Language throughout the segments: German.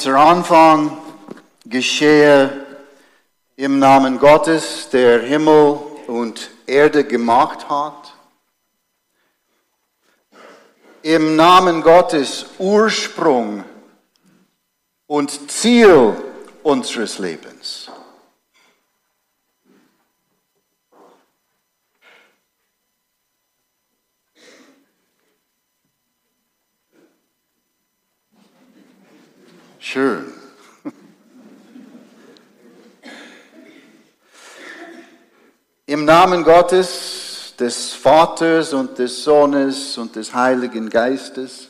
Unser Anfang geschehe im Namen Gottes, der Himmel und Erde gemacht hat. Im Namen Gottes Ursprung und Ziel unseres Lebens. Schön. Im Namen Gottes, des Vaters und des Sohnes und des Heiligen Geistes.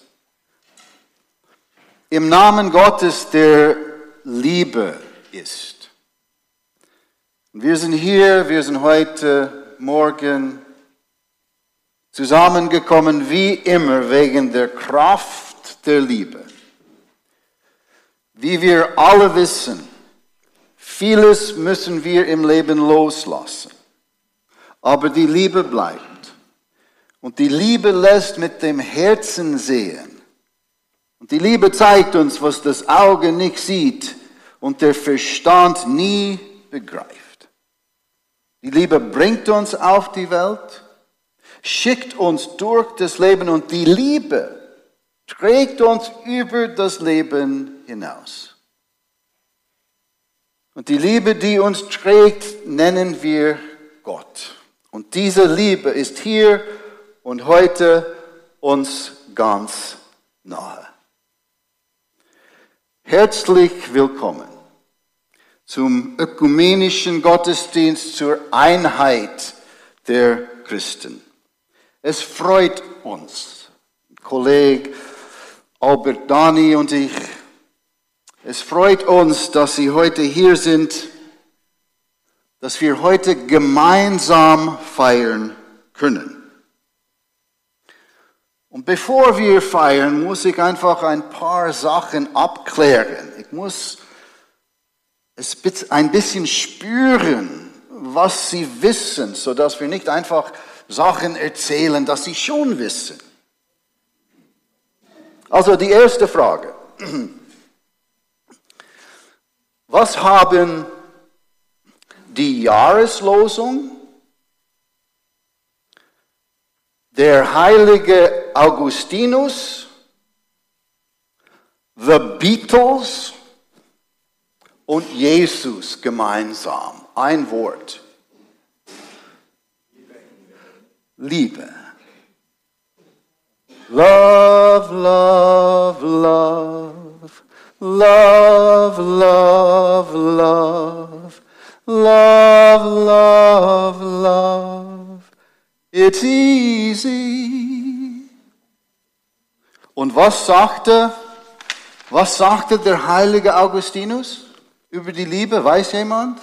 Im Namen Gottes, der Liebe ist. Wir sind hier, wir sind heute Morgen zusammengekommen, wie immer, wegen der Kraft der Liebe. Wie wir alle wissen, vieles müssen wir im Leben loslassen. Aber die Liebe bleibt. Und die Liebe lässt mit dem Herzen sehen. Und die Liebe zeigt uns, was das Auge nicht sieht und der Verstand nie begreift. Die Liebe bringt uns auf die Welt, schickt uns durch das Leben und die Liebe trägt uns über das Leben hinaus. Und die Liebe, die uns trägt, nennen wir Gott. Und diese Liebe ist hier und heute uns ganz nahe. Herzlich willkommen zum ökumenischen Gottesdienst zur Einheit der Christen. Es freut uns, Kollege Albert Dani und ich, es freut uns, dass Sie heute hier sind dass wir heute gemeinsam feiern können. Und bevor wir feiern, muss ich einfach ein paar Sachen abklären. Ich muss es ein bisschen spüren, was Sie wissen, sodass wir nicht einfach Sachen erzählen, dass Sie schon wissen. Also die erste Frage. Was haben die Jahreslosung, der heilige Augustinus, The Beatles und Jesus gemeinsam. Ein Wort. Liebe. Love, love, love. Love, love, love. Love, love, love. It's easy. Und was sagte, was sagte der heilige Augustinus über die Liebe? Weiß jemand?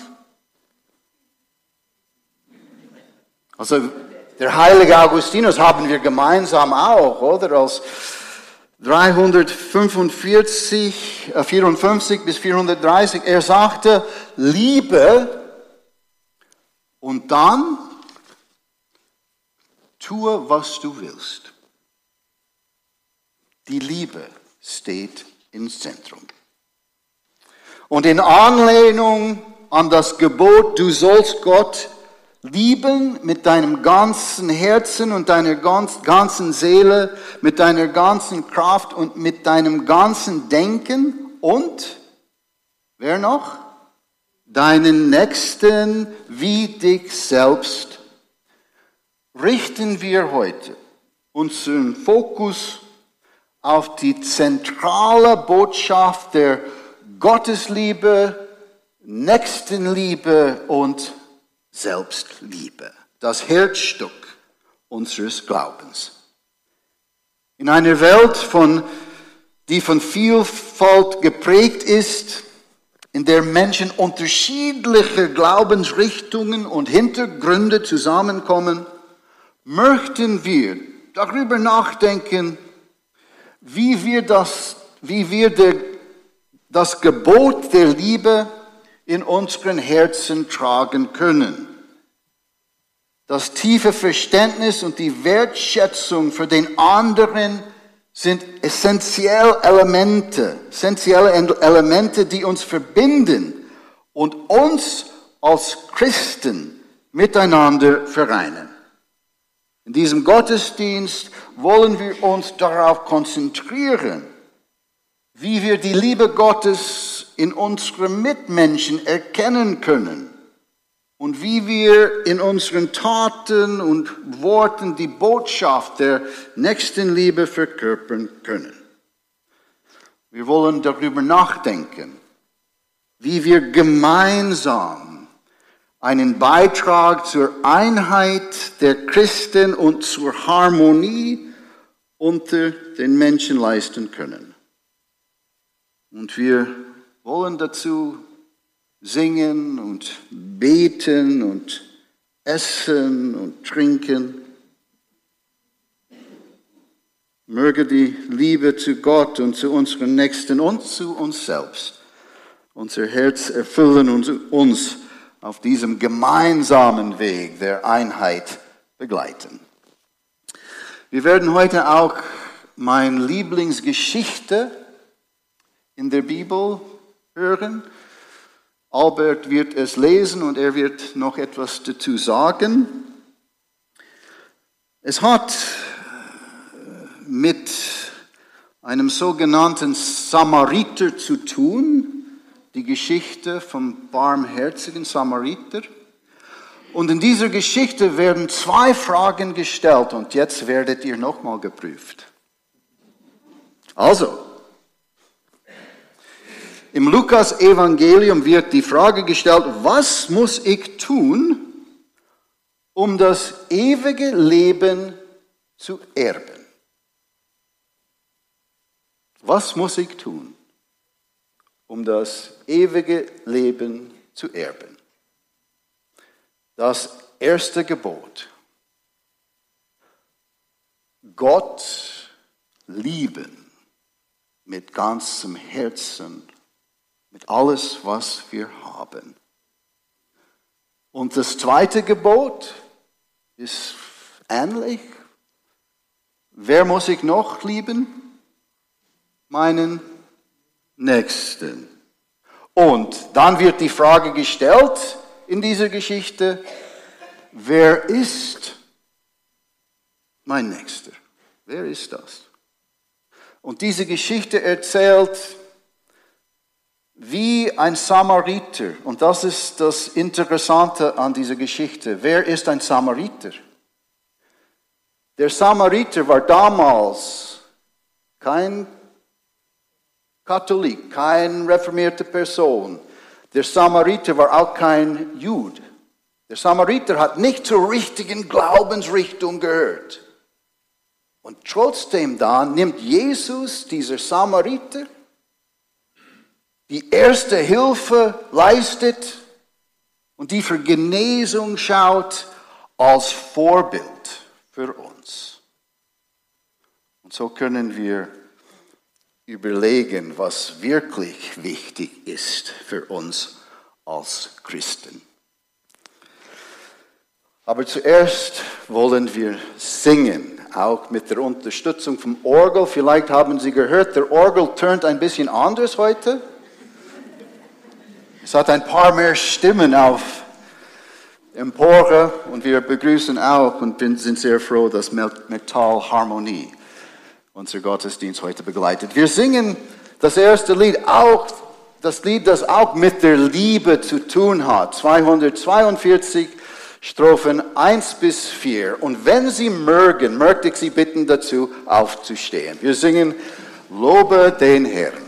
Also, der heilige Augustinus haben wir gemeinsam auch, oder? Als 345, 54 äh, bis 430. Er sagte, Liebe und dann tue, was du willst. Die Liebe steht im Zentrum. Und in Anlehnung an das Gebot, du sollst Gott lieben mit deinem ganzen Herzen und deiner ganzen Seele, mit deiner ganzen Kraft und mit deinem ganzen Denken und, wer noch? Deinen Nächsten wie dich selbst. Richten wir heute unseren Fokus auf die zentrale Botschaft der Gottesliebe, Nächstenliebe und Selbstliebe, das Herzstück unseres Glaubens. In einer Welt, von, die von Vielfalt geprägt ist, in der Menschen unterschiedliche Glaubensrichtungen und Hintergründe zusammenkommen, möchten wir darüber nachdenken, wie wir das, wie wir der, das Gebot der Liebe in unseren Herzen tragen können. Das tiefe Verständnis und die Wertschätzung für den anderen sind essentielle Elemente, essentielle Elemente, die uns verbinden und uns als Christen miteinander vereinen. In diesem Gottesdienst wollen wir uns darauf konzentrieren, wie wir die Liebe Gottes in unseren Mitmenschen erkennen können und wie wir in unseren Taten und Worten die Botschaft der Nächstenliebe verkörpern können. Wir wollen darüber nachdenken, wie wir gemeinsam einen Beitrag zur Einheit der Christen und zur Harmonie unter den Menschen leisten können. Und wir wollen dazu singen und beten und essen und trinken. Möge die Liebe zu Gott und zu unseren Nächsten und zu uns selbst unser Herz erfüllen und uns auf diesem gemeinsamen Weg der Einheit begleiten. Wir werden heute auch meine Lieblingsgeschichte in der Bibel hören. Albert wird es lesen und er wird noch etwas dazu sagen. Es hat äh, mit einem sogenannten Samariter zu tun, die Geschichte vom barmherzigen Samariter. Und in dieser Geschichte werden zwei Fragen gestellt und jetzt werdet ihr nochmal geprüft. Also, im Lukas-Evangelium wird die Frage gestellt, was muss ich tun, um das ewige Leben zu erben? Was muss ich tun, um das ewige Leben zu erben? Das erste Gebot. Gott lieben mit ganzem Herzen mit alles, was wir haben. Und das zweite Gebot ist ähnlich. Wer muss ich noch lieben? Meinen Nächsten. Und dann wird die Frage gestellt in dieser Geschichte, wer ist mein Nächster? Wer ist das? Und diese Geschichte erzählt wie ein Samariter. Und das ist das Interessante an dieser Geschichte. Wer ist ein Samariter? Der Samariter war damals kein Katholik, kein reformierte Person. Der Samariter war auch kein Jude. Der Samariter hat nicht zur richtigen Glaubensrichtung gehört. Und trotzdem da nimmt Jesus, dieser Samariter, die erste Hilfe leistet und die für Genesung schaut als Vorbild für uns. Und so können wir überlegen, was wirklich wichtig ist für uns als Christen. Aber zuerst wollen wir singen, auch mit der Unterstützung vom Orgel. Vielleicht haben Sie gehört, der Orgel tönt ein bisschen anders heute. Es hat ein paar mehr Stimmen auf Empore und wir begrüßen auch und sind sehr froh, dass Metall Harmonie unser Gottesdienst heute begleitet. Wir singen das erste Lied auch, das Lied, das auch mit der Liebe zu tun hat. 242 Strophen 1 bis 4. Und wenn Sie mögen, möchte ich Sie bitten dazu aufzustehen. Wir singen Lobe den Herrn.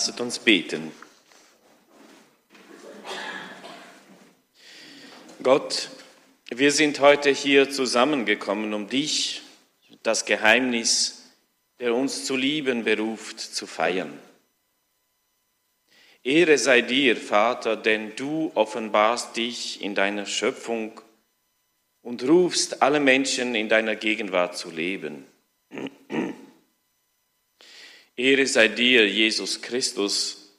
Lasset uns beten. Gott, wir sind heute hier zusammengekommen, um dich, das Geheimnis, der uns zu lieben beruft, zu feiern. Ehre sei dir, Vater, denn du offenbarst dich in deiner Schöpfung und rufst alle Menschen in deiner Gegenwart zu leben. Ehre sei dir, Jesus Christus,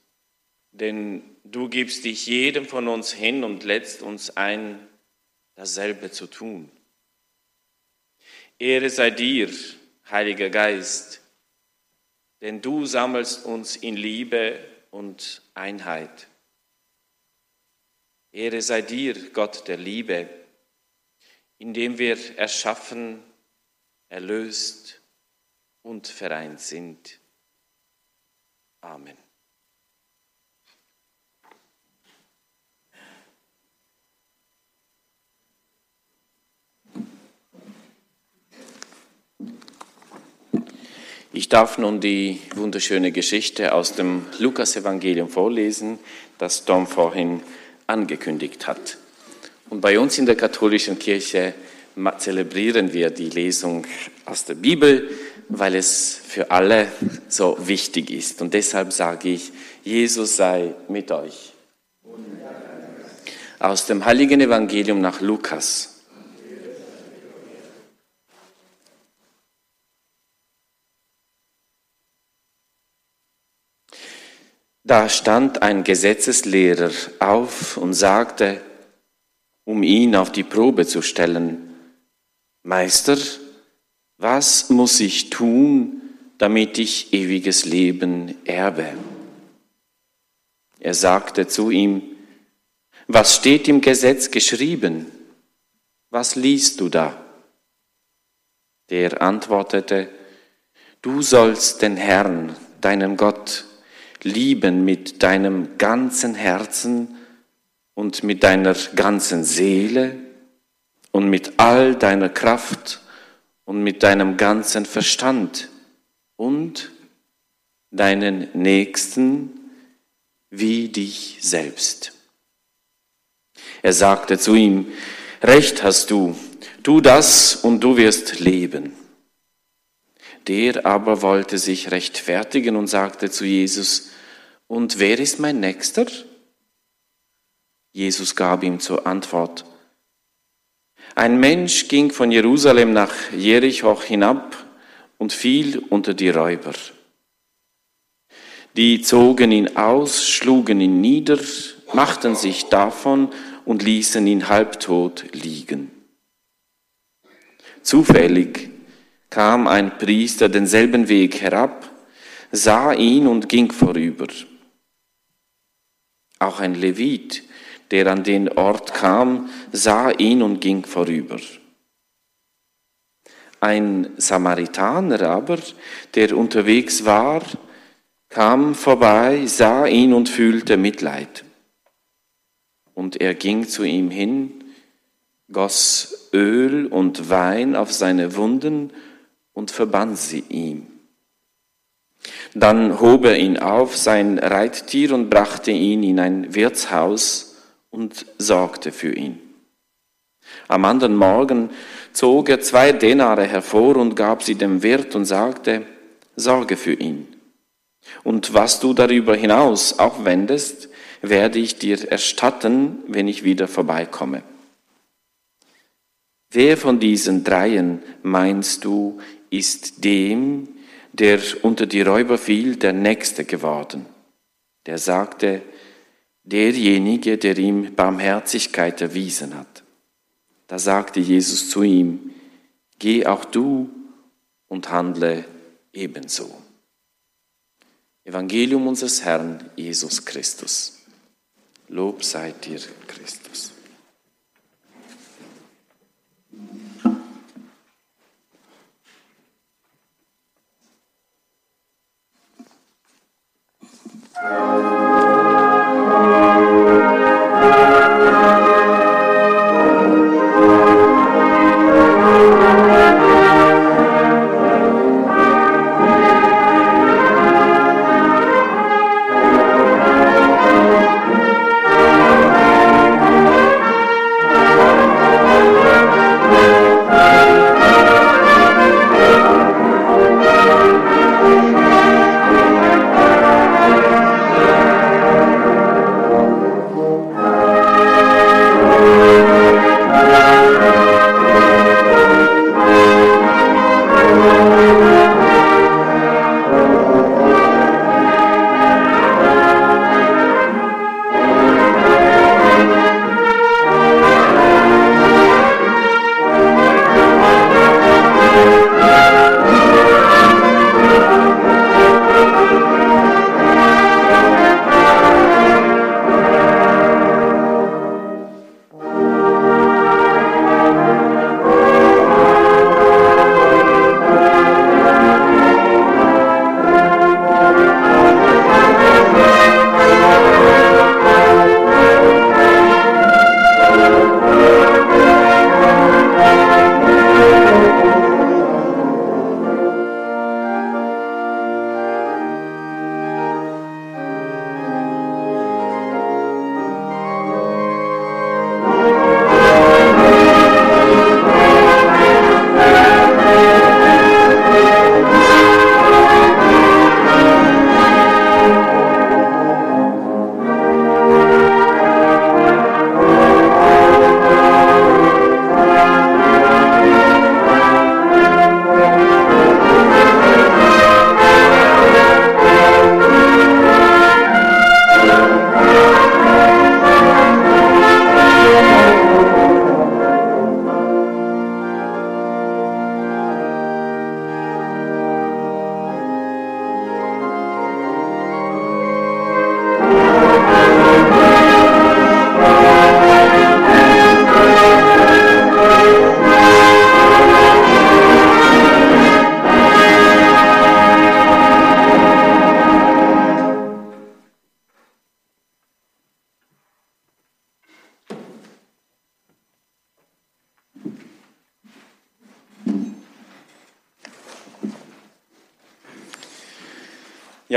denn du gibst dich jedem von uns hin und lädst uns ein, dasselbe zu tun. Ehre sei dir, Heiliger Geist, denn du sammelst uns in Liebe und Einheit. Ehre sei dir, Gott der Liebe, indem wir erschaffen, erlöst und vereint sind. Amen. Ich darf nun die wunderschöne Geschichte aus dem Lukasevangelium vorlesen, das Tom vorhin angekündigt hat. Und bei uns in der katholischen Kirche zelebrieren wir die Lesung aus der Bibel, weil es für alle so wichtig ist. Und deshalb sage ich, Jesus sei mit euch. Aus dem heiligen Evangelium nach Lukas. Da stand ein Gesetzeslehrer auf und sagte, um ihn auf die Probe zu stellen, Meister, was muss ich tun, damit ich ewiges Leben erbe? Er sagte zu ihm, was steht im Gesetz geschrieben? Was liest du da? Der antwortete, du sollst den Herrn, deinen Gott, lieben mit deinem ganzen Herzen und mit deiner ganzen Seele und mit all deiner Kraft und mit deinem ganzen Verstand und deinen Nächsten wie dich selbst. Er sagte zu ihm, Recht hast du, tu das und du wirst leben. Der aber wollte sich rechtfertigen und sagte zu Jesus, und wer ist mein Nächster? Jesus gab ihm zur Antwort, ein Mensch ging von Jerusalem nach Jericho hinab und fiel unter die Räuber. Die zogen ihn aus, schlugen ihn nieder, machten sich davon und ließen ihn halbtot liegen. Zufällig kam ein Priester denselben Weg herab, sah ihn und ging vorüber. Auch ein Levit, der an den Ort kam, sah ihn und ging vorüber. Ein Samaritaner aber, der unterwegs war, kam vorbei, sah ihn und fühlte Mitleid. Und er ging zu ihm hin, goss Öl und Wein auf seine Wunden und verband sie ihm. Dann hob er ihn auf, sein Reittier, und brachte ihn in ein Wirtshaus und sorgte für ihn. Am anderen Morgen zog er zwei Denare hervor und gab sie dem Wirt und sagte, sorge für ihn. Und was du darüber hinaus aufwendest, werde ich dir erstatten, wenn ich wieder vorbeikomme. Wer von diesen dreien meinst du, ist dem, der unter die Räuber fiel, der Nächste geworden. Der sagte, derjenige, der ihm Barmherzigkeit erwiesen hat. Da sagte Jesus zu ihm, Geh auch du und handle ebenso. Evangelium unseres Herrn Jesus Christus. Lob sei dir, Christus. Amen.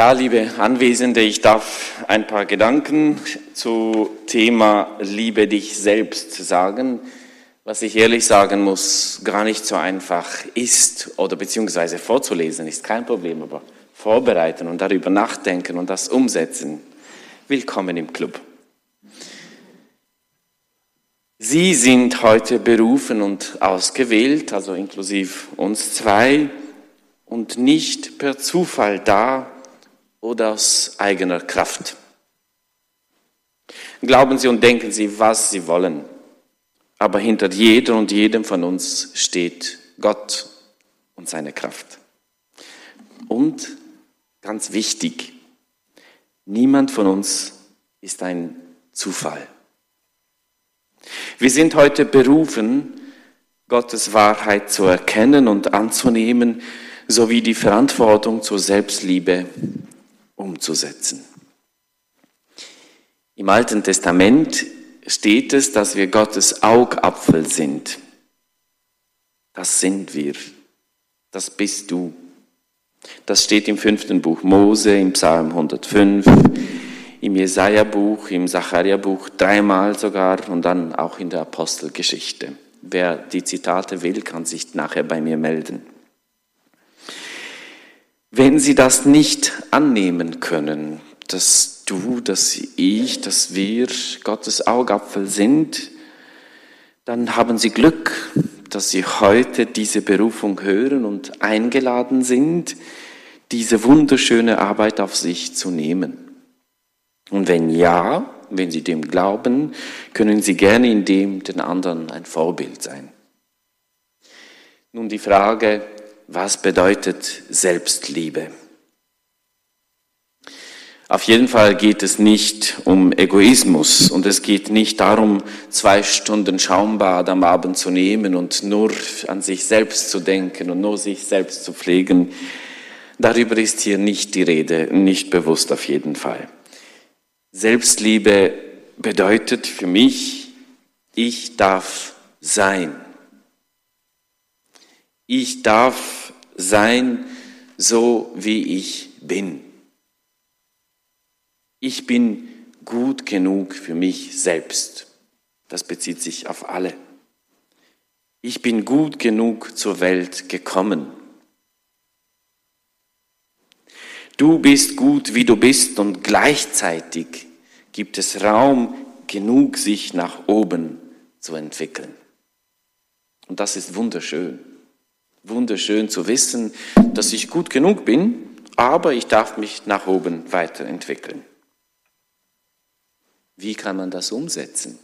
Ja, liebe Anwesende, ich darf ein paar Gedanken zu Thema Liebe dich selbst sagen, was ich ehrlich sagen muss, gar nicht so einfach ist oder beziehungsweise vorzulesen ist kein Problem, aber vorbereiten und darüber nachdenken und das umsetzen. Willkommen im Club. Sie sind heute berufen und ausgewählt, also inklusive uns zwei, und nicht per Zufall da, oder aus eigener Kraft. Glauben Sie und denken Sie, was Sie wollen. Aber hinter jeder und jedem von uns steht Gott und seine Kraft. Und ganz wichtig, niemand von uns ist ein Zufall. Wir sind heute berufen, Gottes Wahrheit zu erkennen und anzunehmen, sowie die Verantwortung zur Selbstliebe umzusetzen. Im Alten Testament steht es, dass wir Gottes Augapfel sind. Das sind wir. Das bist du. Das steht im fünften Buch Mose, im Psalm 105, im Jesaja-Buch, im Zacharia-Buch, dreimal sogar und dann auch in der Apostelgeschichte. Wer die Zitate will, kann sich nachher bei mir melden. Wenn Sie das nicht annehmen können, dass du, dass ich, dass wir Gottes Augapfel sind, dann haben Sie Glück, dass Sie heute diese Berufung hören und eingeladen sind, diese wunderschöne Arbeit auf sich zu nehmen. Und wenn ja, wenn Sie dem glauben, können Sie gerne in dem den anderen ein Vorbild sein. Nun die Frage, was bedeutet Selbstliebe? Auf jeden Fall geht es nicht um Egoismus und es geht nicht darum, zwei Stunden Schaumbad am Abend zu nehmen und nur an sich selbst zu denken und nur sich selbst zu pflegen. Darüber ist hier nicht die Rede, nicht bewusst auf jeden Fall. Selbstliebe bedeutet für mich, ich darf sein. Ich darf sein, so wie ich bin. Ich bin gut genug für mich selbst. Das bezieht sich auf alle. Ich bin gut genug zur Welt gekommen. Du bist gut, wie du bist und gleichzeitig gibt es Raum genug, sich nach oben zu entwickeln. Und das ist wunderschön wunderschön zu wissen, dass ich gut genug bin, aber ich darf mich nach oben weiterentwickeln. Wie kann man das umsetzen?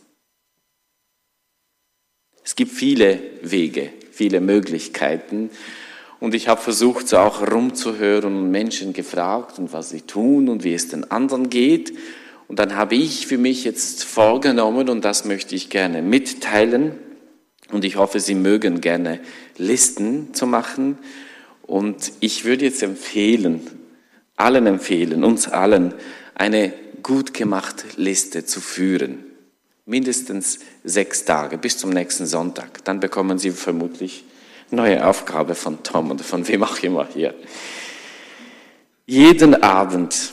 Es gibt viele Wege, viele Möglichkeiten. Und ich habe versucht, so auch rumzuhören und Menschen gefragt und was sie tun und wie es den anderen geht. Und dann habe ich für mich jetzt vorgenommen, und das möchte ich gerne mitteilen, und ich hoffe, Sie mögen gerne Listen zu machen. Und ich würde jetzt empfehlen, allen empfehlen, uns allen, eine gut gemachte Liste zu führen. Mindestens sechs Tage bis zum nächsten Sonntag. Dann bekommen Sie vermutlich neue Aufgabe von Tom oder von wem auch immer hier. Jeden Abend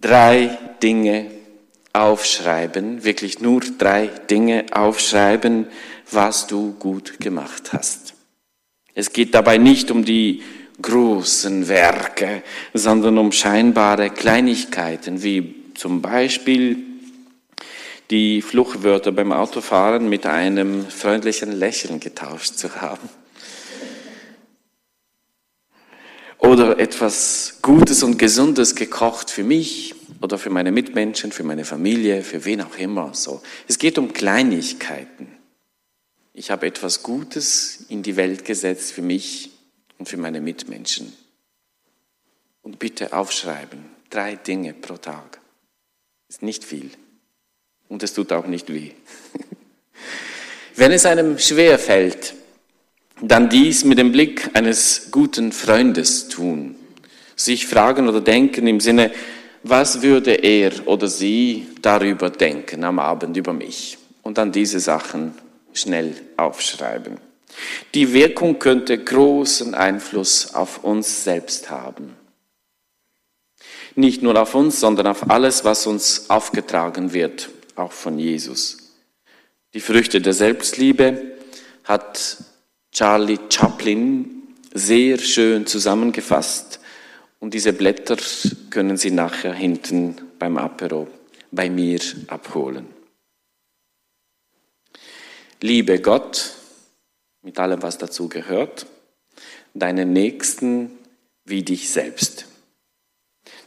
drei Dinge aufschreiben, wirklich nur drei Dinge aufschreiben, was du gut gemacht hast. Es geht dabei nicht um die großen Werke, sondern um scheinbare Kleinigkeiten, wie zum Beispiel die Fluchwörter beim Autofahren mit einem freundlichen Lächeln getauscht zu haben. Oder etwas Gutes und Gesundes gekocht für mich oder für meine Mitmenschen, für meine Familie, für wen auch immer. So. Es geht um Kleinigkeiten. Ich habe etwas Gutes in die Welt gesetzt für mich und für meine Mitmenschen. Und bitte aufschreiben, drei Dinge pro Tag. Ist nicht viel. Und es tut auch nicht weh. Wenn es einem schwer fällt, dann dies mit dem Blick eines guten Freundes tun. Sich fragen oder denken im Sinne, was würde er oder sie darüber denken am Abend über mich? Und dann diese Sachen schnell aufschreiben. Die Wirkung könnte großen Einfluss auf uns selbst haben. Nicht nur auf uns, sondern auf alles, was uns aufgetragen wird, auch von Jesus. Die Früchte der Selbstliebe hat Charlie Chaplin sehr schön zusammengefasst. Und diese Blätter können Sie nachher hinten beim Apero bei mir abholen. Liebe Gott mit allem, was dazu gehört, deinen Nächsten wie dich selbst.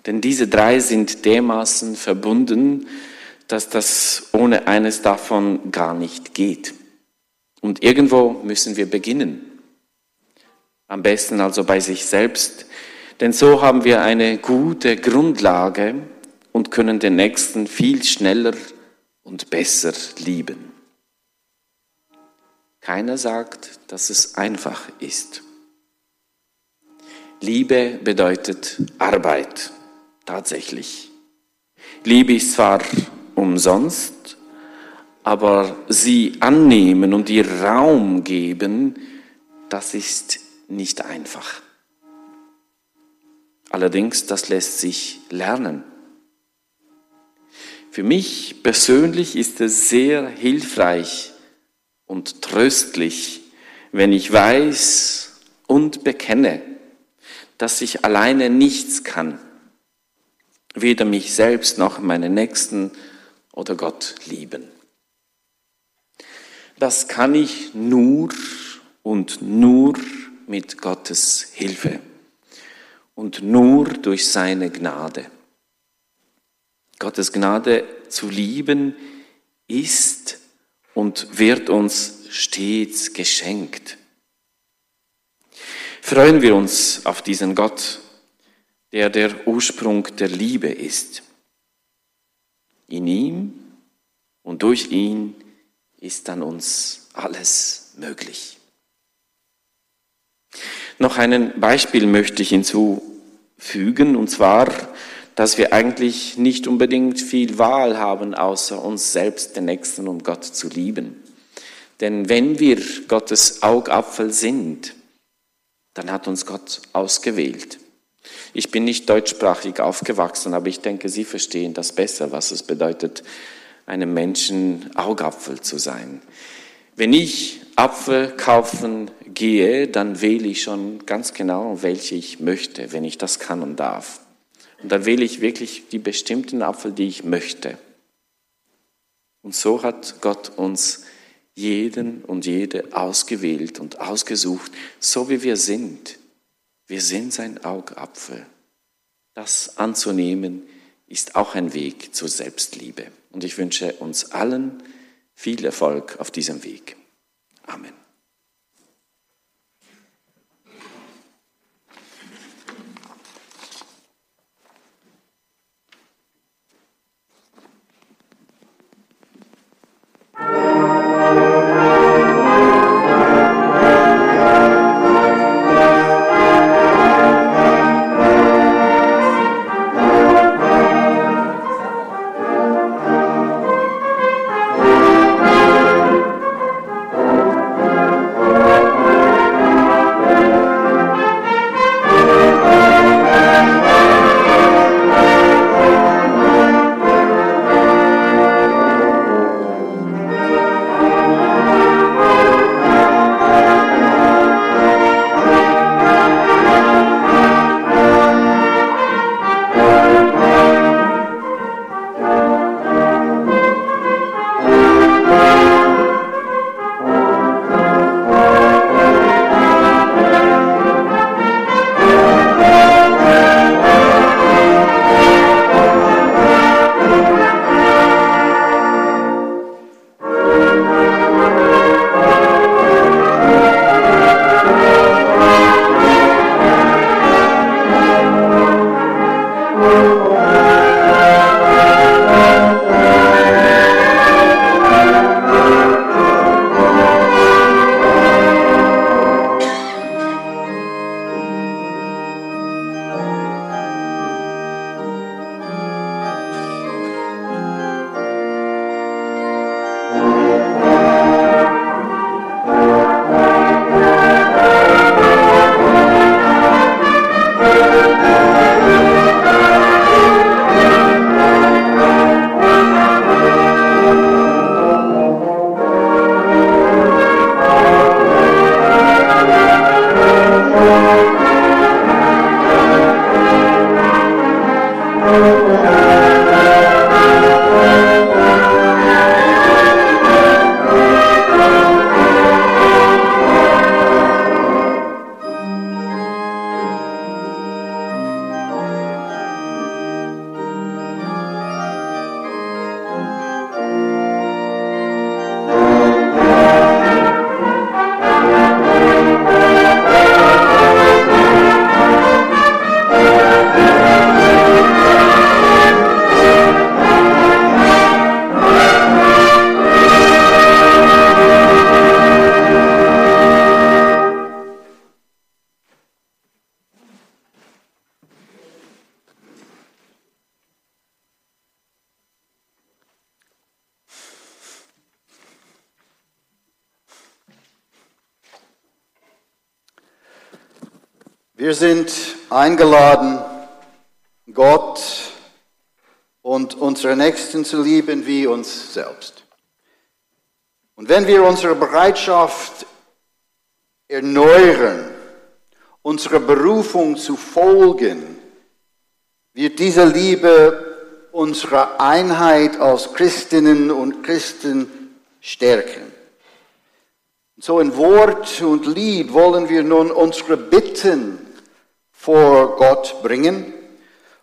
Denn diese drei sind dermaßen verbunden, dass das ohne eines davon gar nicht geht. Und irgendwo müssen wir beginnen. Am besten also bei sich selbst, denn so haben wir eine gute Grundlage und können den Nächsten viel schneller und besser lieben. Keiner sagt, dass es einfach ist. Liebe bedeutet Arbeit, tatsächlich. Liebe ist zwar umsonst, aber sie annehmen und ihr Raum geben, das ist nicht einfach. Allerdings, das lässt sich lernen. Für mich persönlich ist es sehr hilfreich und tröstlich, wenn ich weiß und bekenne, dass ich alleine nichts kann, weder mich selbst noch meine Nächsten oder Gott lieben. Das kann ich nur und nur mit Gottes Hilfe und nur durch seine Gnade. Gottes Gnade zu lieben ist und wird uns stets geschenkt. Freuen wir uns auf diesen Gott, der der Ursprung der Liebe ist. In ihm und durch ihn ist dann uns alles möglich. Noch ein Beispiel möchte ich hinzufügen, und zwar, dass wir eigentlich nicht unbedingt viel Wahl haben, außer uns selbst, den Nächsten und Gott zu lieben. Denn wenn wir Gottes Augapfel sind, dann hat uns Gott ausgewählt. Ich bin nicht deutschsprachig aufgewachsen, aber ich denke, Sie verstehen das besser, was es bedeutet, einem Menschen Augapfel zu sein. Wenn ich Apfel kaufen gehe, dann wähle ich schon ganz genau, welche ich möchte, wenn ich das kann und darf. Und dann wähle ich wirklich die bestimmten Apfel, die ich möchte. Und so hat Gott uns jeden und jede ausgewählt und ausgesucht, so wie wir sind. Wir sind sein Augapfel. Das anzunehmen ist auch ein Weg zur Selbstliebe. Und ich wünsche uns allen viel Erfolg auf diesem Weg. Amen. Wir sind eingeladen, Gott und unsere Nächsten zu lieben wie uns selbst. Und wenn wir unsere Bereitschaft erneuern, unserer Berufung zu folgen, wird diese Liebe unsere Einheit als Christinnen und Christen stärken. So in Wort und Lied wollen wir nun unsere Bitten vor Gott bringen.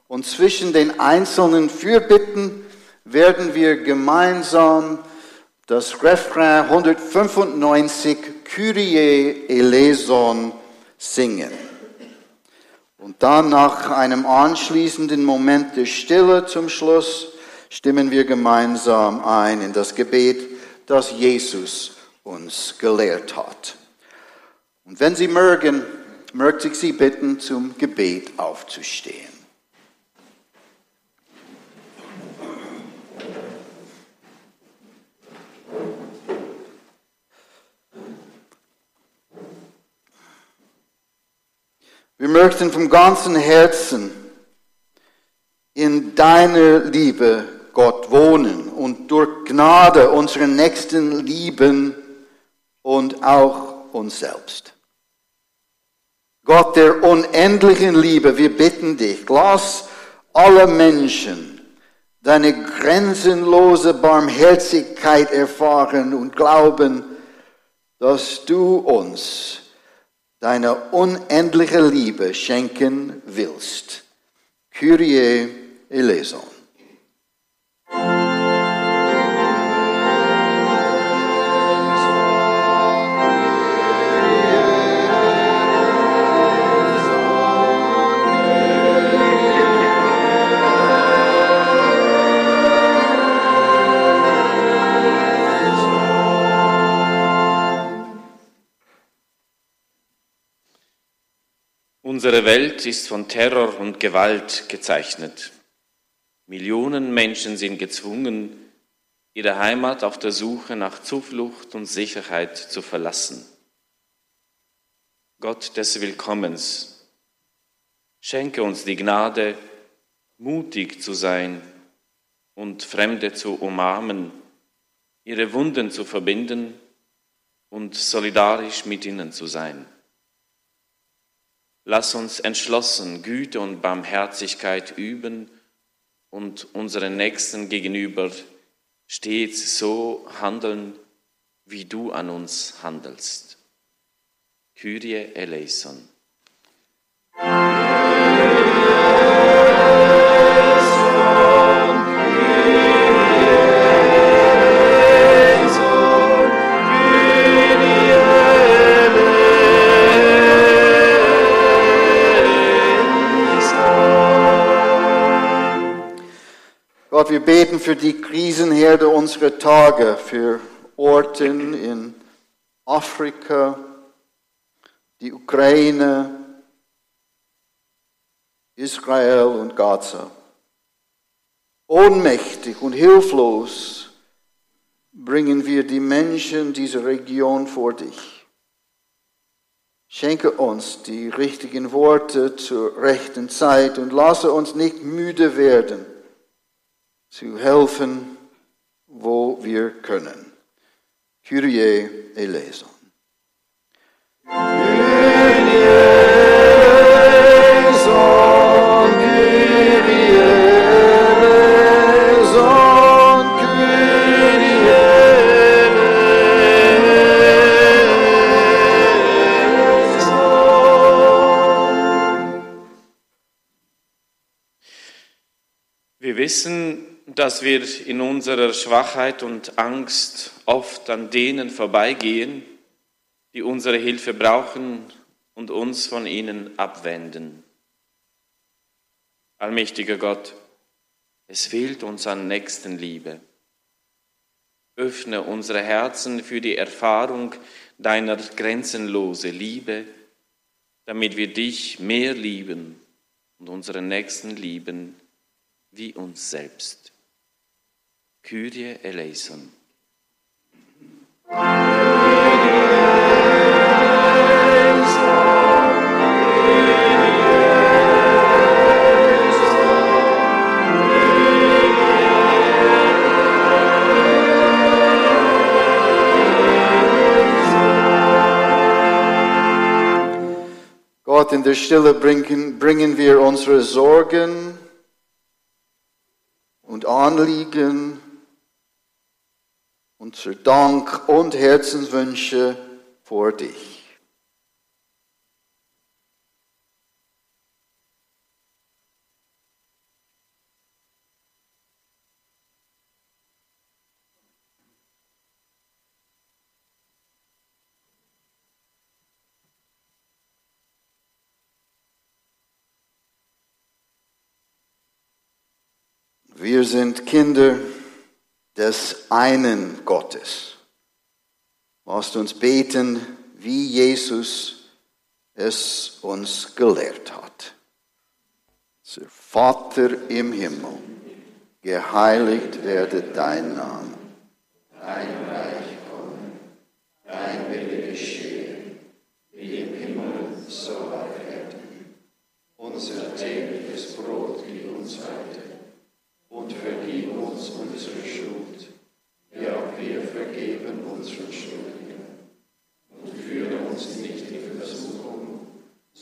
Und zwischen den einzelnen Fürbitten werden wir gemeinsam das Refrain 195 Kyrie eleison singen. Und dann nach einem anschließenden Moment der Stille zum Schluss stimmen wir gemeinsam ein in das Gebet, das Jesus uns gelehrt hat. Und wenn Sie mögen, möchte ich Sie bitten, zum Gebet aufzustehen. Wir möchten vom ganzen Herzen in deiner Liebe, Gott, wohnen und durch Gnade unseren Nächsten lieben und auch uns selbst. Gott der unendlichen Liebe, wir bitten dich, lass alle Menschen deine grenzenlose Barmherzigkeit erfahren und glauben, dass du uns deine unendliche Liebe schenken willst. Kyrie eleison. Unsere Welt ist von Terror und Gewalt gezeichnet. Millionen Menschen sind gezwungen, ihre Heimat auf der Suche nach Zuflucht und Sicherheit zu verlassen. Gott des Willkommens, schenke uns die Gnade, mutig zu sein und Fremde zu umarmen, ihre Wunden zu verbinden und solidarisch mit ihnen zu sein. Lass uns entschlossen Güte und Barmherzigkeit üben und unseren Nächsten gegenüber stets so handeln, wie du an uns handelst. Kyrie eleison. Gott, wir beten für die Krisenherde unserer Tage, für Orten in Afrika, die Ukraine, Israel und Gaza. Ohnmächtig und hilflos bringen wir die Menschen dieser Region vor dich. Schenke uns die richtigen Worte zur rechten Zeit und lasse uns nicht müde werden zu helfen, wo wir können. Kyrie eleison. Wir wissen, dass wir in unserer Schwachheit und Angst oft an denen vorbeigehen, die unsere Hilfe brauchen und uns von ihnen abwenden. Allmächtiger Gott, es fehlt uns an Nächstenliebe. Öffne unsere Herzen für die Erfahrung deiner grenzenlose Liebe, damit wir dich mehr lieben und unsere Nächsten lieben wie uns selbst. Kyrie eleison. Gott, in der Stille bringen, bringen wir unsere Sorgen und Anliegen unser Dank und Herzenswünsche vor dich. Wir sind Kinder des einen Gottes. Lasst uns beten, wie Jesus es uns gelehrt hat. Vater im Himmel, geheiligt werde dein Name. Dein Reich komme, dein Wille geschehe, wie im Himmel, so auf Erden. Unser tägliches Brot gib uns heute und vergib uns unsere Schuld, wie auch wir vergeben unseren Schuldigen. Und führe uns nicht in Versuchung,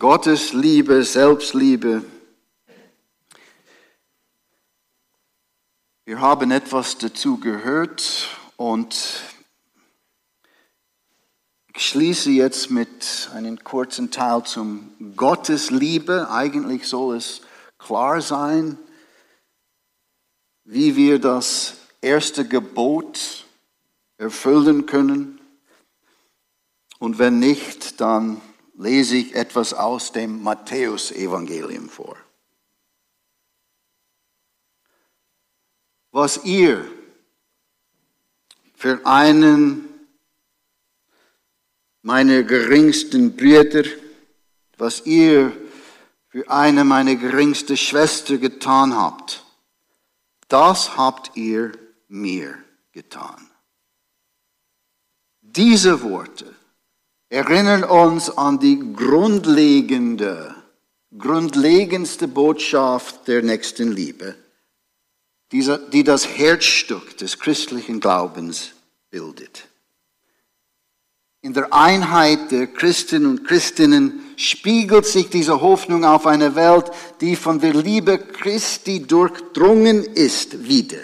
Gottesliebe, Selbstliebe. Wir haben etwas dazu gehört und ich schließe jetzt mit einem kurzen Teil zum Gottesliebe. Eigentlich soll es klar sein, wie wir das erste Gebot erfüllen können. Und wenn nicht, dann lese ich etwas aus dem Matthäusevangelium vor. Was ihr für einen meiner geringsten Brüder, was ihr für eine meiner geringsten Schwester getan habt, das habt ihr mir getan. Diese Worte erinnern uns an die grundlegende, grundlegendste Botschaft der nächsten Liebe, die das Herzstück des christlichen Glaubens bildet. In der Einheit der Christen und Christinnen spiegelt sich diese Hoffnung auf eine Welt, die von der Liebe Christi durchdrungen ist, wieder.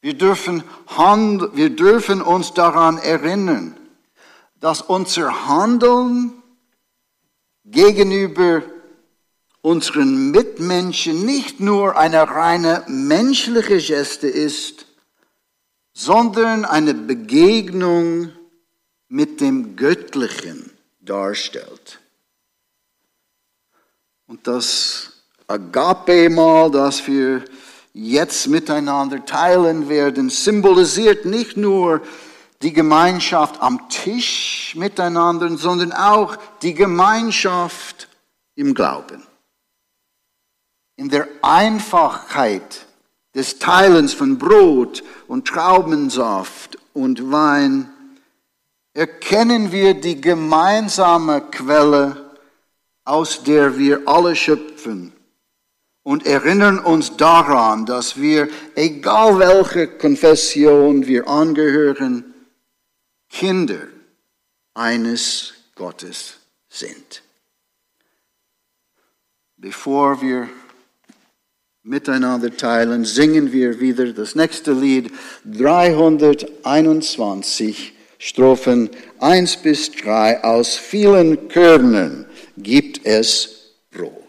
Wir dürfen, hand, wir dürfen uns daran erinnern, dass unser Handeln gegenüber unseren Mitmenschen nicht nur eine reine menschliche Geste ist, sondern eine Begegnung mit dem Göttlichen darstellt. Und das Agape-Mal, das wir jetzt miteinander teilen werden, symbolisiert nicht nur die Gemeinschaft am Tisch miteinander, sondern auch die Gemeinschaft im Glauben. In der Einfachheit des Teilens von Brot und Traubensaft und Wein erkennen wir die gemeinsame Quelle, aus der wir alle schöpfen und erinnern uns daran, dass wir, egal welche Konfession wir angehören, Kinder eines Gottes sind. Bevor wir miteinander teilen, singen wir wieder das nächste Lied 321, Strophen 1 bis 3. Aus vielen Körnern gibt es Brot.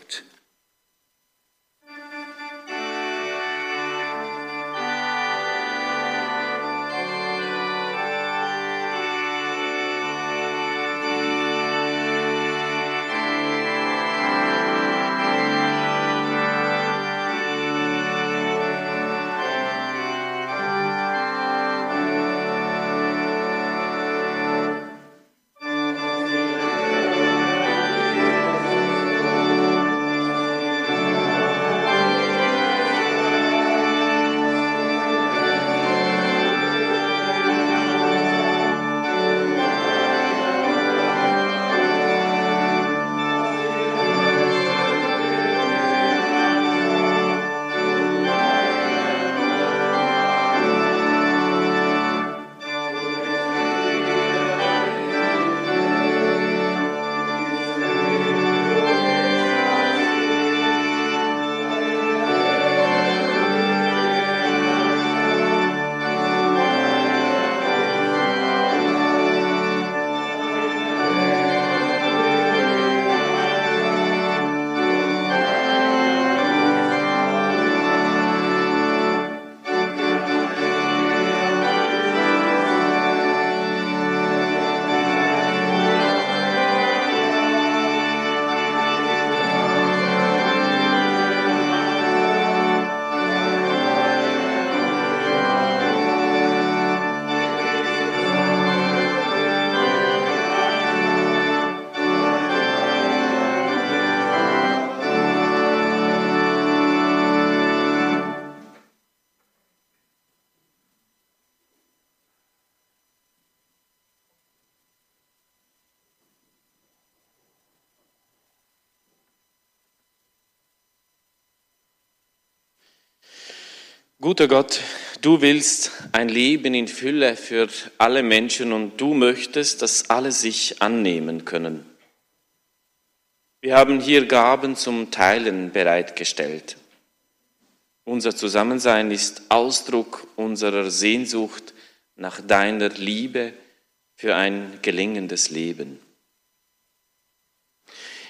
Guter Gott, du willst ein Leben in Fülle für alle Menschen und du möchtest, dass alle sich annehmen können. Wir haben hier Gaben zum Teilen bereitgestellt. Unser Zusammensein ist Ausdruck unserer Sehnsucht nach deiner Liebe für ein gelingendes Leben.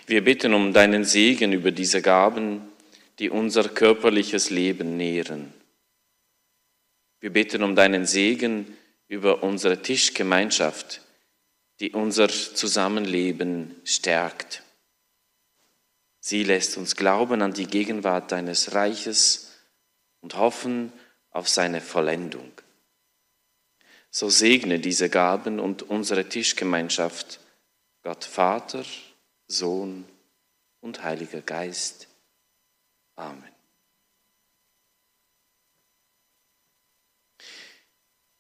Wir bitten um deinen Segen über diese Gaben, die unser körperliches Leben nähren. Wir bitten um deinen Segen über unsere Tischgemeinschaft, die unser Zusammenleben stärkt. Sie lässt uns glauben an die Gegenwart deines Reiches und hoffen auf seine Vollendung. So segne diese Gaben und unsere Tischgemeinschaft, Gott Vater, Sohn und Heiliger Geist. Amen.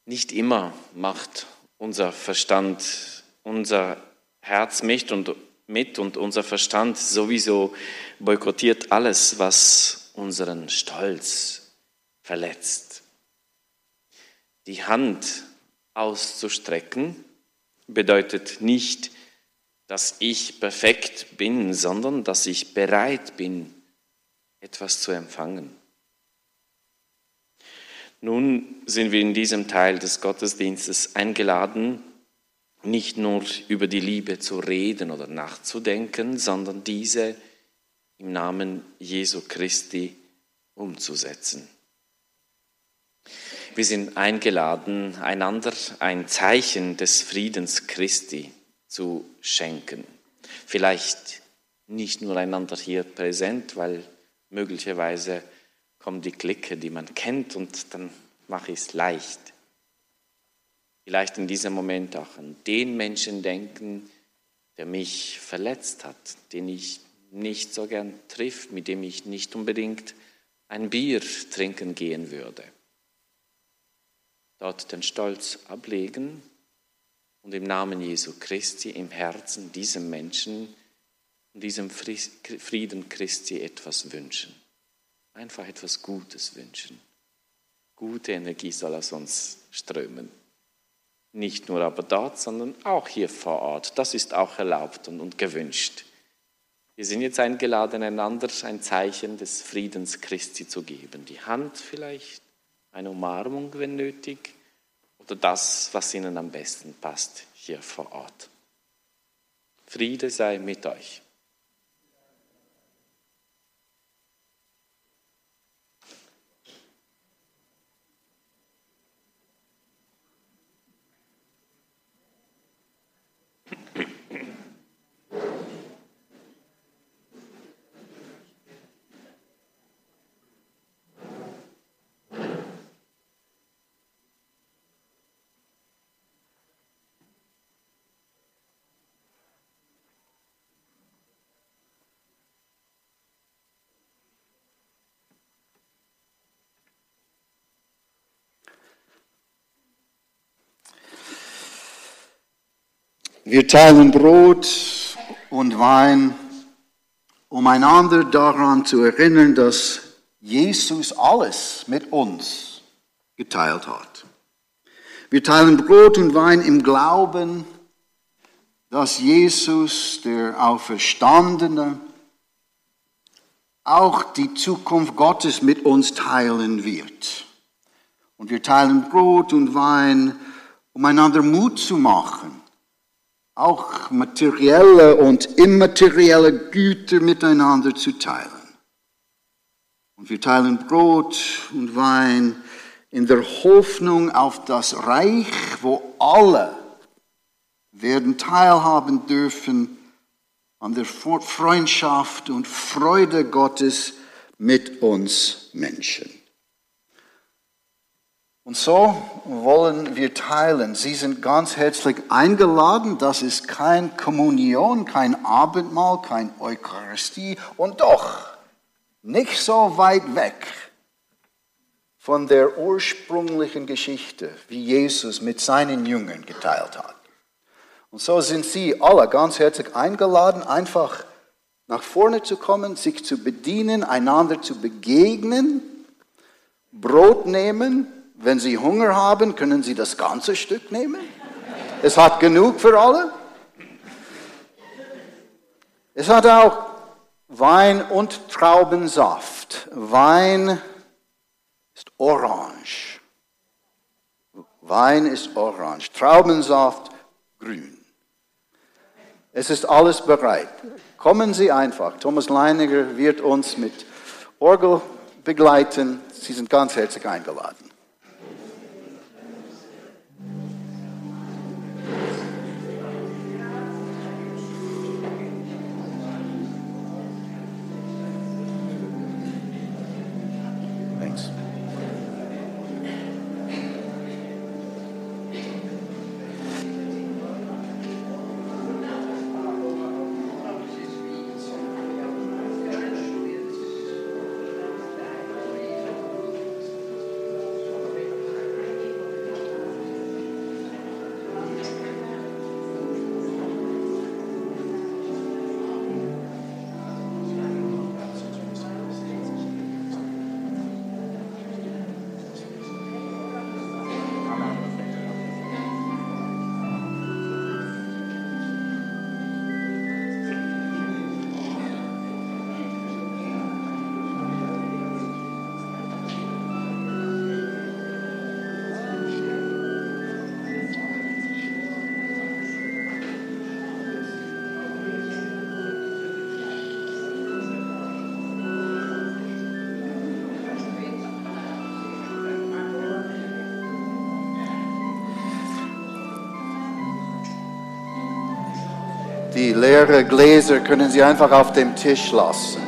Nicht immer macht unser Verstand, unser Herz mit und, mit und unser Verstand sowieso boykottiert alles, was unseren Stolz verletzt. Die Hand auszustrecken bedeutet nicht, dass ich perfekt bin, sondern dass ich bereit bin, etwas zu empfangen. Nun sind wir in diesem Teil des Gottesdienstes eingeladen, nicht nur über die Liebe zu reden oder nachzudenken, sondern diese im Namen Jesu Christi umzusetzen. Wir sind eingeladen, einander ein Zeichen des Friedens Christi zu schenken. Vielleicht nicht nur einander hier präsent, weil möglicherweise kommen die Clique, die man kennt, und dann mache ich es leicht. Vielleicht in diesem Moment auch an den Menschen denken, der mich verletzt hat, den ich nicht so gern trifft, mit dem ich nicht unbedingt ein Bier trinken gehen würde. Dort den Stolz ablegen und im Namen Jesu Christi im Herzen diesem Menschen und diesem Frieden Christi etwas wünschen einfach etwas Gutes wünschen. Gute Energie soll aus uns strömen. Nicht nur aber dort, sondern auch hier vor Ort. Das ist auch erlaubt und, und gewünscht. Wir sind jetzt eingeladen, einander ein Zeichen des Friedens Christi zu geben. Die Hand vielleicht, eine Umarmung, wenn nötig, oder das, was Ihnen am besten passt, hier vor Ort. Friede sei mit euch. Wir teilen Brot und Wein, um einander daran zu erinnern, dass Jesus alles mit uns geteilt hat. Wir teilen Brot und Wein im Glauben, dass Jesus, der Auferstandene, auch die Zukunft Gottes mit uns teilen wird. Und wir teilen Brot und Wein, um einander Mut zu machen auch materielle und immaterielle Güter miteinander zu teilen. Und wir teilen Brot und Wein in der Hoffnung auf das Reich, wo alle werden teilhaben dürfen an der Freundschaft und Freude Gottes mit uns Menschen. Und so wollen wir teilen. Sie sind ganz herzlich eingeladen. Das ist kein Kommunion, kein Abendmahl, kein Eucharistie und doch nicht so weit weg von der ursprünglichen Geschichte, wie Jesus mit seinen Jüngern geteilt hat. Und so sind Sie alle ganz herzlich eingeladen, einfach nach vorne zu kommen, sich zu bedienen, einander zu begegnen Brot nehmen. Wenn Sie Hunger haben, können Sie das ganze Stück nehmen. Es hat genug für alle. Es hat auch Wein und Traubensaft. Wein ist orange. Wein ist orange. Traubensaft grün. Es ist alles bereit. Kommen Sie einfach. Thomas Leiniger wird uns mit Orgel begleiten. Sie sind ganz herzlich eingeladen. Die leeren Gläser können Sie einfach auf dem Tisch lassen.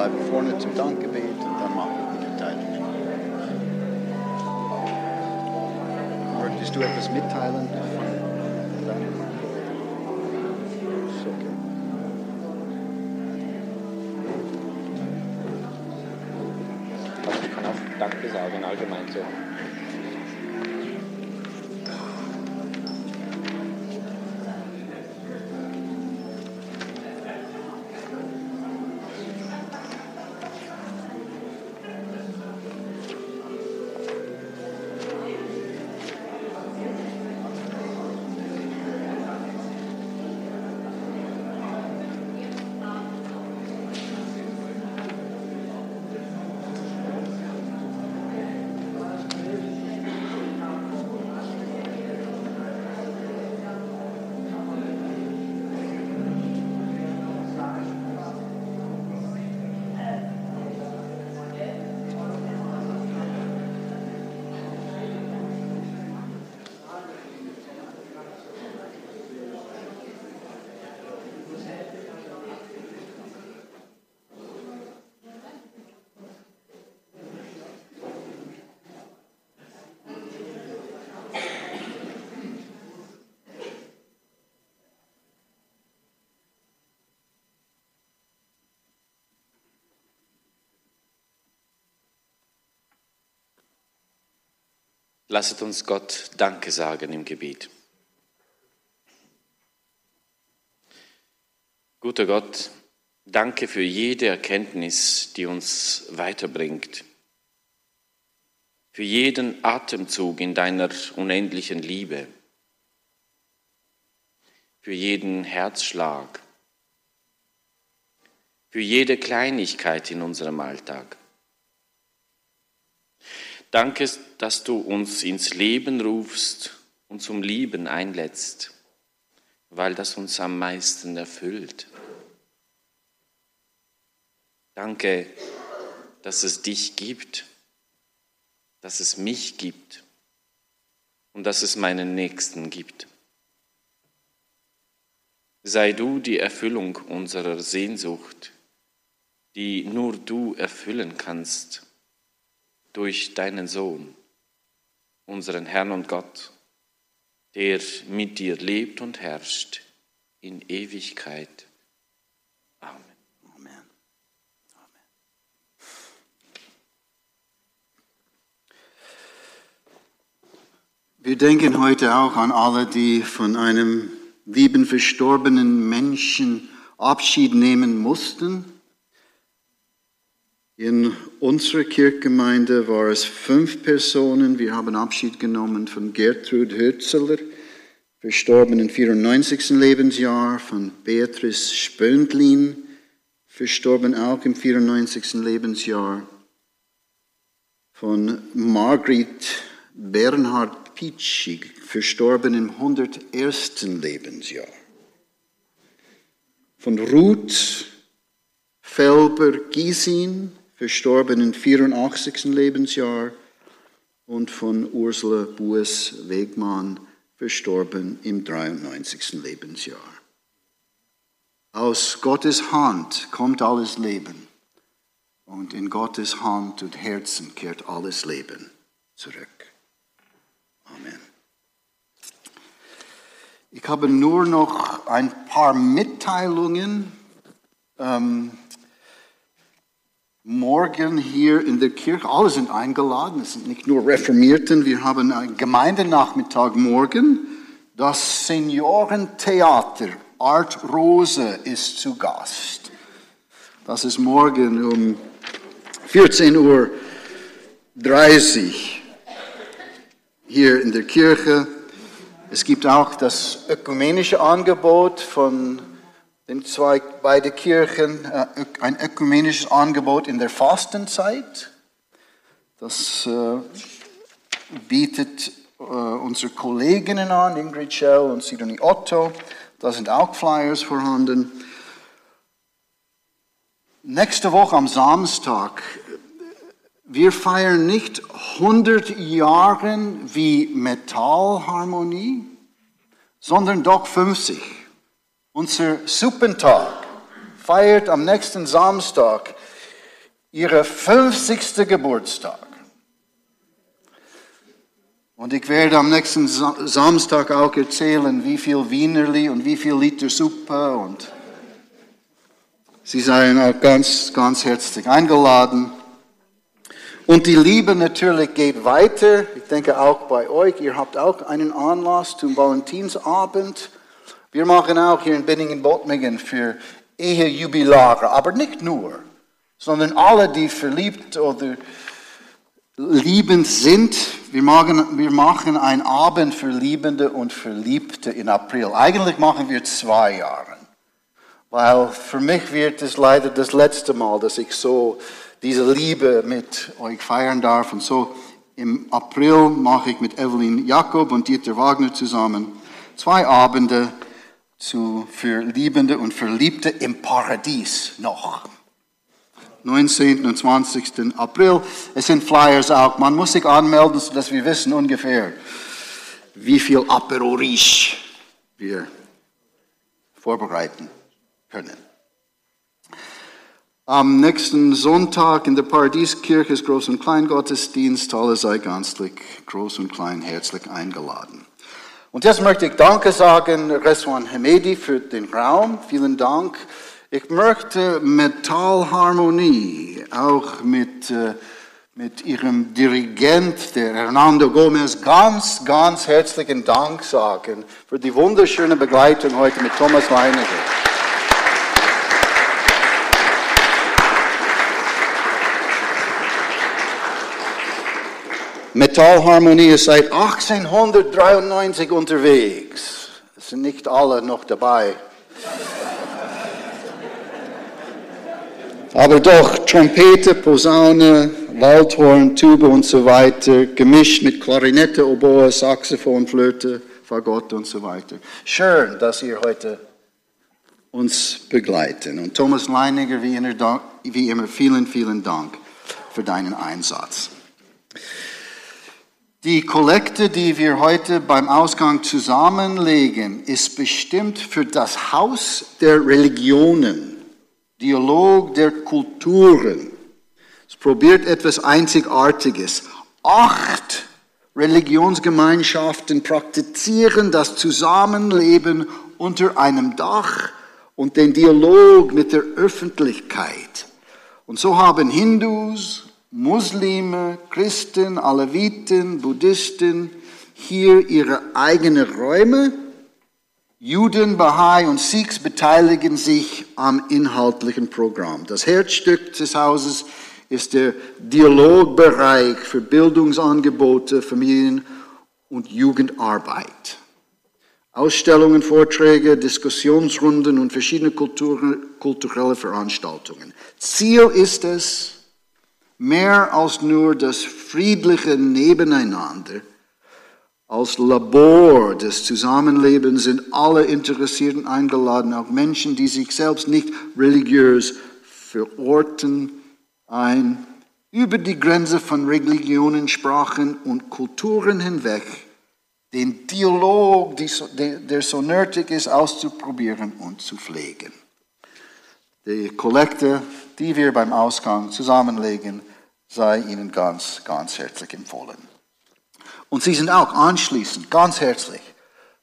Dann. Ich bleibe vorne zum Dankgebet und dann mache ich die Mitteilungen. Möchtest du etwas mitteilen? Okay. Also ich kann auch Danke sagen, allgemein so. Lasset uns Gott Danke sagen im Gebet. Guter Gott, danke für jede Erkenntnis, die uns weiterbringt, für jeden Atemzug in deiner unendlichen Liebe, für jeden Herzschlag, für jede Kleinigkeit in unserem Alltag. Danke, dass du uns ins Leben rufst und zum Lieben einlädst, weil das uns am meisten erfüllt. Danke, dass es dich gibt, dass es mich gibt und dass es meinen Nächsten gibt. Sei du die Erfüllung unserer Sehnsucht, die nur du erfüllen kannst durch deinen Sohn, unseren Herrn und Gott, der mit dir lebt und herrscht in Ewigkeit. Amen. Amen. Amen. Wir denken heute auch an alle, die von einem lieben verstorbenen Menschen Abschied nehmen mussten. In unserer Kirchgemeinde war es fünf Personen. Wir haben Abschied genommen von Gertrud Hürzeler, verstorben im 94. Lebensjahr, von Beatrice Spöndlin, verstorben auch im 94. Lebensjahr, von Margret Bernhard Pitschig, verstorben im 101. Lebensjahr, von Ruth Felber Giesin, verstorben im 84. Lebensjahr, und von Ursula Bues Wegmann, verstorben im 93. Lebensjahr. Aus Gottes Hand kommt alles Leben und in Gottes Hand und Herzen kehrt alles Leben zurück. Amen. Ich habe nur noch ein paar Mitteilungen. Ähm, morgen hier in der Kirche, alle sind eingeladen, es sind nicht nur Reformierten, wir haben einen Gemeindenachmittag morgen. Das Seniorentheater Art Rose ist zu Gast. Das ist morgen um 14.30 Uhr hier in der Kirche. Es gibt auch das ökumenische Angebot von den zwei beiden Kirchen, äh, ein ökumenisches Angebot in der Fastenzeit. Das äh, bietet äh, unsere Kolleginnen an, Ingrid Schell und Sidonie Otto. Da sind auch Flyers vorhanden. Nächste Woche am Samstag wir feiern nicht 100 Jahre wie Metallharmonie, sondern doch 50. Unser Suppentag feiert am nächsten Samstag ihre 50. Geburtstag. Und ich werde am nächsten Samstag auch erzählen, wie viel Wienerli und wie viel Liter Suppe und Sie seien auch ganz, ganz herzlich eingeladen. Und die Liebe natürlich geht weiter. Ich denke auch bei euch. Ihr habt auch einen Anlass zum Valentinsabend. Wir machen auch hier in Binningen-Bottmingen für Ehejubilare, aber nicht nur, sondern alle, die verliebt oder liebend sind. Wir machen, wir machen einen Abend für Liebende und Verliebte in April. Eigentlich machen wir zwei Jahre. Weil für mich wird es leider das letzte Mal, dass ich so diese Liebe mit euch feiern darf. Und so im April mache ich mit Evelyn Jakob und Dieter Wagner zusammen zwei Abende zu, für Liebende und Verliebte im Paradies noch. 19. und 20. April. Es sind Flyers auch. Man muss sich anmelden, sodass wir wissen ungefähr, wie viel Apero wir vorbereiten können. Am nächsten Sonntag in der Paradieskirche ist Groß- und Kleingottesdienst. Alle sei ganzlich groß und klein herzlich eingeladen. Und jetzt möchte ich Danke sagen, Reswan Hemedi, für den Raum. Vielen Dank. Ich möchte Metallharmonie auch mit, äh, mit ihrem Dirigent, der Hernando Gomez, ganz, ganz herzlichen Dank sagen für die wunderschöne Begleitung heute mit Thomas Weiniger. Metallharmonie ist seit 1893 unterwegs. Es sind nicht alle noch dabei. Aber doch Trompete, Posaune, Waldhorn, Tube und so weiter, gemischt mit Klarinette, Oboe, Saxophon, Flöte, Fagott und so weiter. Schön, dass ihr heute uns begleiten. Und Thomas Leininger, wie immer, vielen, vielen Dank für deinen Einsatz. Die Kollekte, die wir heute beim Ausgang zusammenlegen, ist bestimmt für das Haus der Religionen, Dialog der Kulturen. Es probiert etwas Einzigartiges. Acht Religionsgemeinschaften praktizieren das Zusammenleben unter einem Dach und den Dialog mit der Öffentlichkeit. Und so haben Hindus, Muslime, Christen, Aleviten, Buddhisten hier ihre eigenen Räume. Juden, Bahai und Sikhs beteiligen sich am inhaltlichen Programm. Das Herzstück des Hauses ist der Dialogbereich für Bildungsangebote, Familien- und Jugendarbeit. Ausstellungen, Vorträge, Diskussionsrunden und verschiedene kulturelle Veranstaltungen. Ziel ist es, mehr als nur das friedliche Nebeneinander. Als Labor des Zusammenlebens sind alle Interessierten eingeladen, auch Menschen, die sich selbst nicht religiös verorten, ein, über die Grenze von Religionen, Sprachen und Kulturen hinweg den Dialog, der so nötig ist, auszuprobieren und zu pflegen. Die Kollekte, die wir beim Ausgang zusammenlegen, sei Ihnen ganz, ganz herzlich empfohlen. Und Sie sind auch anschließend ganz herzlich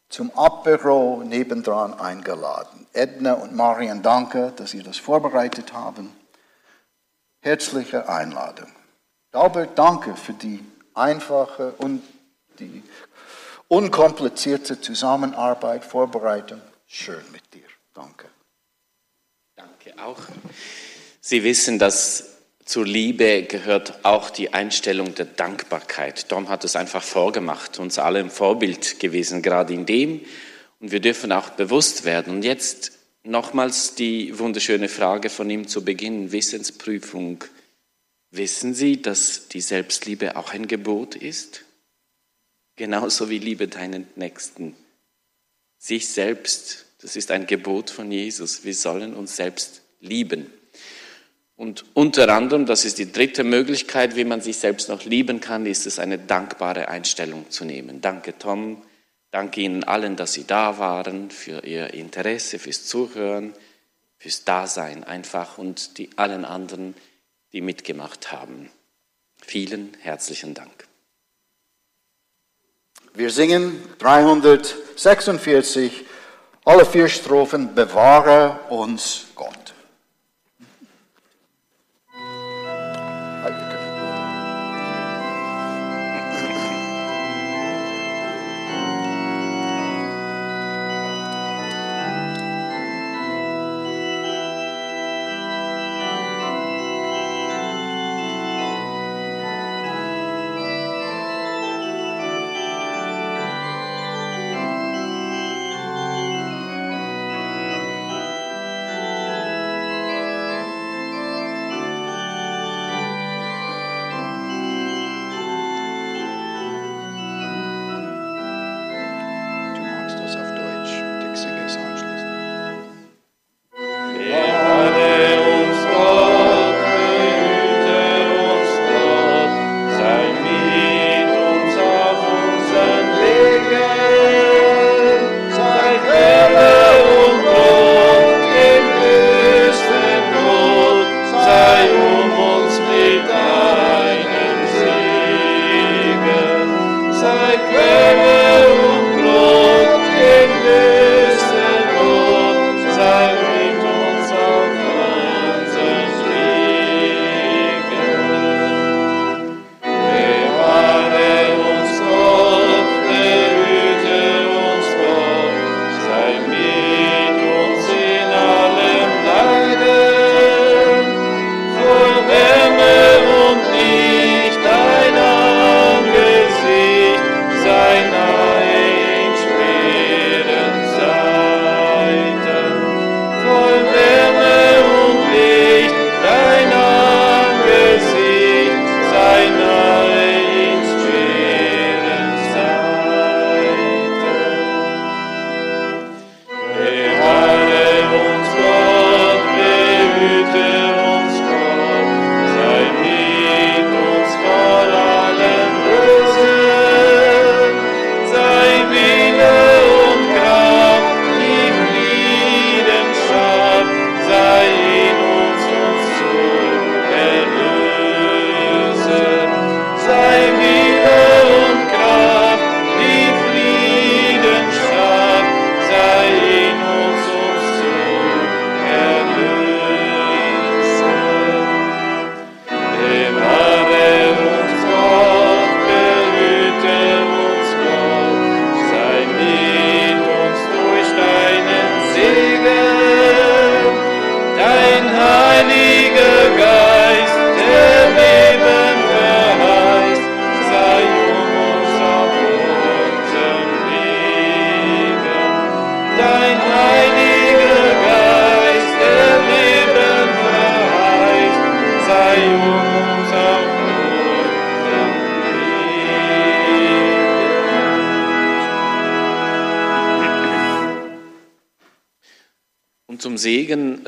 zum Abbüro nebendran eingeladen. Edna und Marian, danke, dass Sie das vorbereitet haben. Herzliche Einladung. Albert, danke für die einfache und die unkomplizierte Zusammenarbeit, Vorbereitung. Schön mit dir. Danke. Danke auch. Sie wissen, dass zur Liebe gehört auch die Einstellung der Dankbarkeit. Tom hat es einfach vorgemacht, uns alle ein Vorbild gewesen, gerade in dem. Und wir dürfen auch bewusst werden. Und jetzt nochmals die wunderschöne Frage von ihm zu Beginn, Wissensprüfung. Wissen Sie, dass die Selbstliebe auch ein Gebot ist? Genauso wie Liebe deinen Nächsten. Sich selbst, das ist ein Gebot von Jesus. Wir sollen uns selbst lieben. Und unter anderem, das ist die dritte Möglichkeit, wie man sich selbst noch lieben kann, ist es eine dankbare Einstellung zu nehmen. Danke Tom, danke Ihnen allen, dass Sie da waren, für Ihr Interesse, fürs Zuhören, fürs Dasein einfach und die allen anderen, die mitgemacht haben. Vielen herzlichen Dank. Wir singen 346, alle vier Strophen, bewahre uns Gott.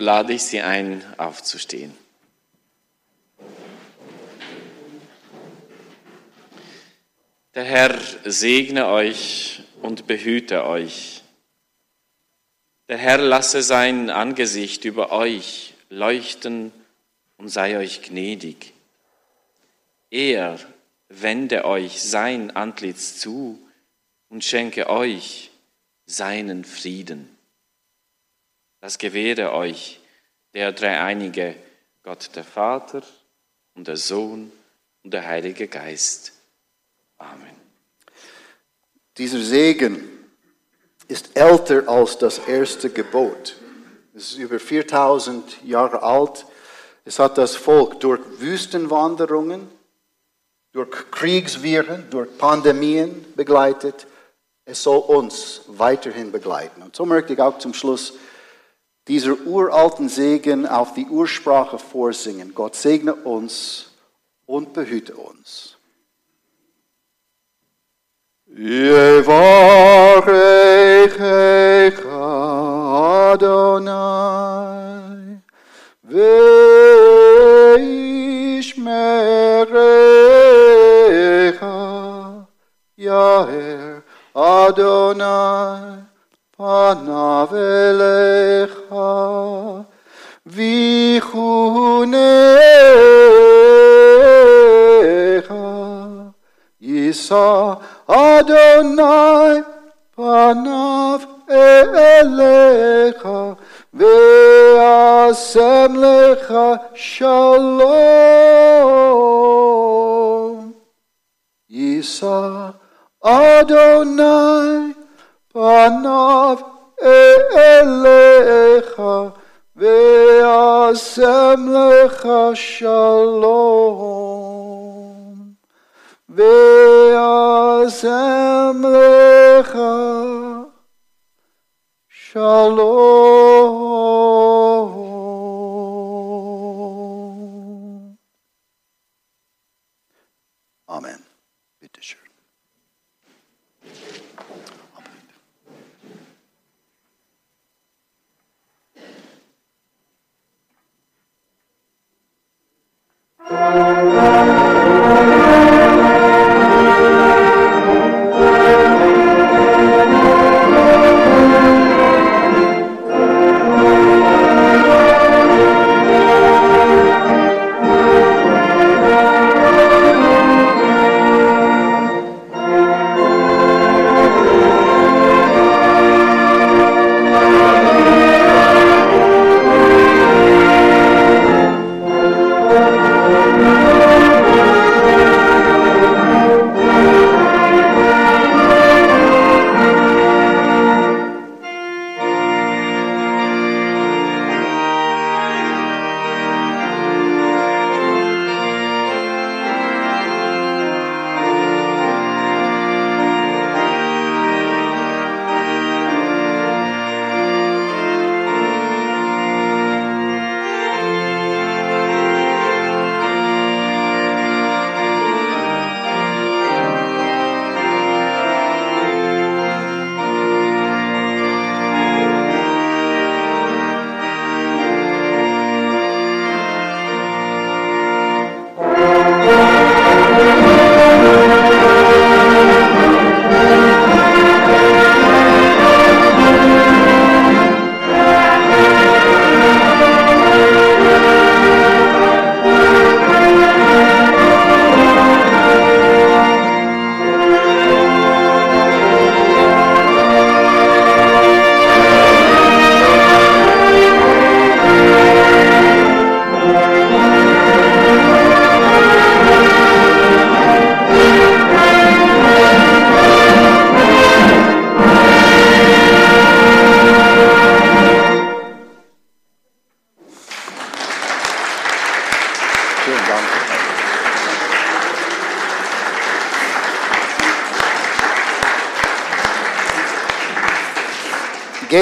Lade ich Sie ein, aufzustehen. Der Herr segne euch und behüte euch. Der Herr lasse sein Angesicht über euch leuchten und sei euch gnädig. Er wende euch sein Antlitz zu und schenke euch seinen Frieden. Das gewähre euch der dreieinige Gott der Vater und der Sohn und der Heilige Geist. Amen. Dieser Segen ist älter als das erste Gebot. Es ist über 4000 Jahre alt. Es hat das Volk durch Wüstenwanderungen, durch Kriegsviren, durch Pandemien begleitet. Es soll uns weiterhin begleiten. Und so möchte ich auch zum Schluss dieser uralten Segen auf die Ursprache vorsingen. Gott segne uns und behüte uns. Je Yevarech Adonai we ich merecha, ja Herr Adonai Panavelecha vichunecha Yisa Adonai panav elecha ve'asem lecha shalom. Yisa Adonai panav elecha ve'asem lecha shalom ve'asem lecha shalom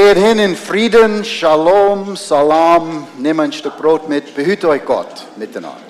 Geht hin in Frieden, Shalom, Salam, nimm ein Stück Brot mit, behüte euch Gott miteinander.